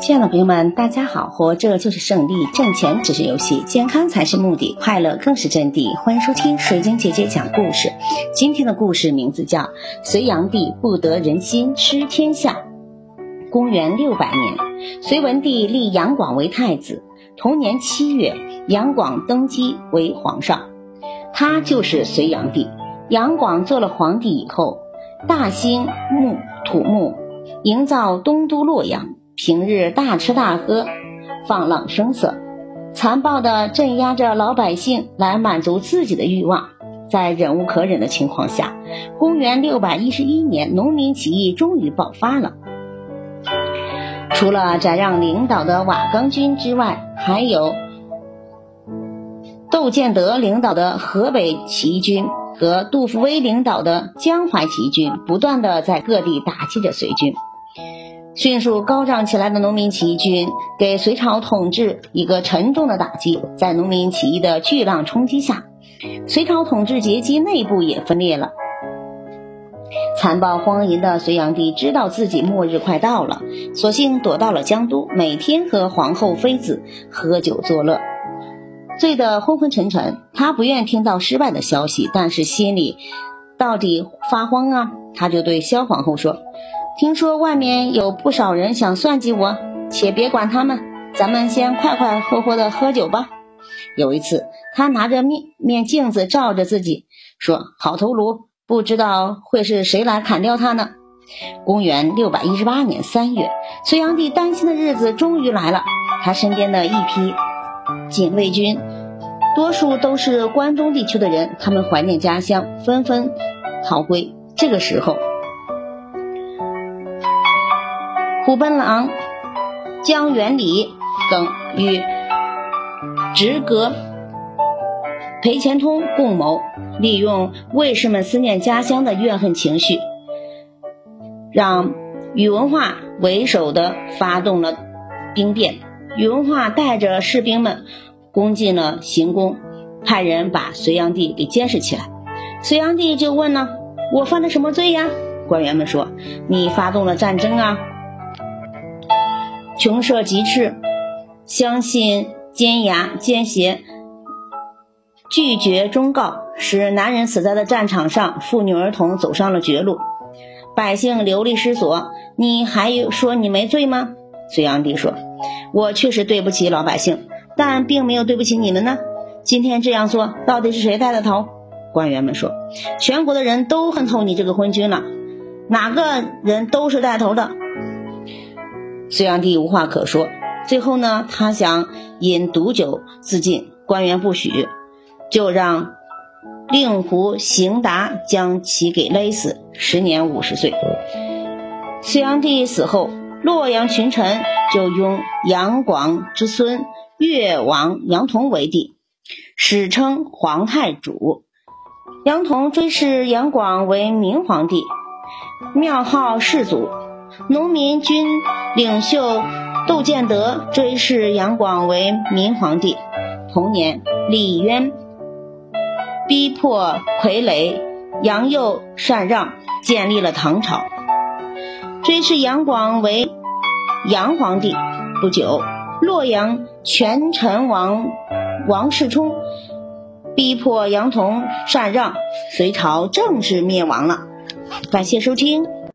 亲爱的朋友们，大家好！活着就是胜利，挣钱只是游戏，健康才是目的，快乐更是真谛。欢迎收听水晶姐姐讲故事。今天的故事名字叫《隋炀帝不得人心失天下》。公元六百年，隋文帝立杨广为太子。同年七月，杨广登基为皇上，他就是隋炀帝。杨广做了皇帝以后，大兴木土木，营造东都洛阳。平日大吃大喝，放浪声色，残暴地镇压着老百姓来满足自己的欲望。在忍无可忍的情况下，公元六百一十一年，农民起义终于爆发了。除了翟让领导的瓦岗军之外，还有窦建德领导的河北起义军和杜伏威领导的江淮起义军，不断的在各地打击着隋军。迅速高涨起来的农民起义军给隋朝统治一个沉重的打击。在农民起义的巨浪冲击下，隋朝统治阶级内部也分裂了。残暴荒淫的隋炀帝知道自己末日快到了，索性躲到了江都，每天和皇后妃子喝酒作乐，醉得昏昏沉沉。他不愿听到失败的消息，但是心里到底发慌啊！他就对萧皇后说。听说外面有不少人想算计我，且别管他们，咱们先快快活活的喝酒吧。有一次，他拿着面面镜子照着自己，说：“好头颅，不知道会是谁来砍掉他呢。”公元六百一十八年三月，隋炀帝担心的日子终于来了。他身边的一批禁卫军，多数都是关中地区的人，他们怀念家乡，纷纷逃归。这个时候。虎贲郎江元礼等与直阁裴虔通共谋，利用卫士们思念家乡的怨恨情绪，让宇文化为首的发动了兵变。宇文化带着士兵们攻进了行宫，派人把隋炀帝给监视起来。隋炀帝就问呢：“我犯了什么罪呀？”官员们说：“你发动了战争啊。”穷奢极侈，相信奸牙奸邪，拒绝忠告，使男人死在了战场上，妇女儿童走上了绝路，百姓流离失所。你还有说你没罪吗？隋炀帝说：“我确实对不起老百姓，但并没有对不起你们呢。今天这样做，到底是谁带的头？”官员们说：“全国的人都恨透你这个昏君了，哪个人都是带头的。”隋炀帝无话可说，最后呢，他想饮毒酒自尽，官员不许，就让令狐行达将其给勒死，时年五十岁。隋炀帝死后，洛阳群臣就拥杨广之孙越王杨同为帝，史称皇太祖。杨同追谥杨广为明皇帝，庙号世祖。农民军领袖窦建德追谥杨广为明皇帝。同年，李渊逼迫傀儡杨佑禅让，建立了唐朝，追谥杨广为杨皇帝。不久，洛阳权臣王王世充逼迫杨童禅让，隋朝正式灭亡了。感谢收听。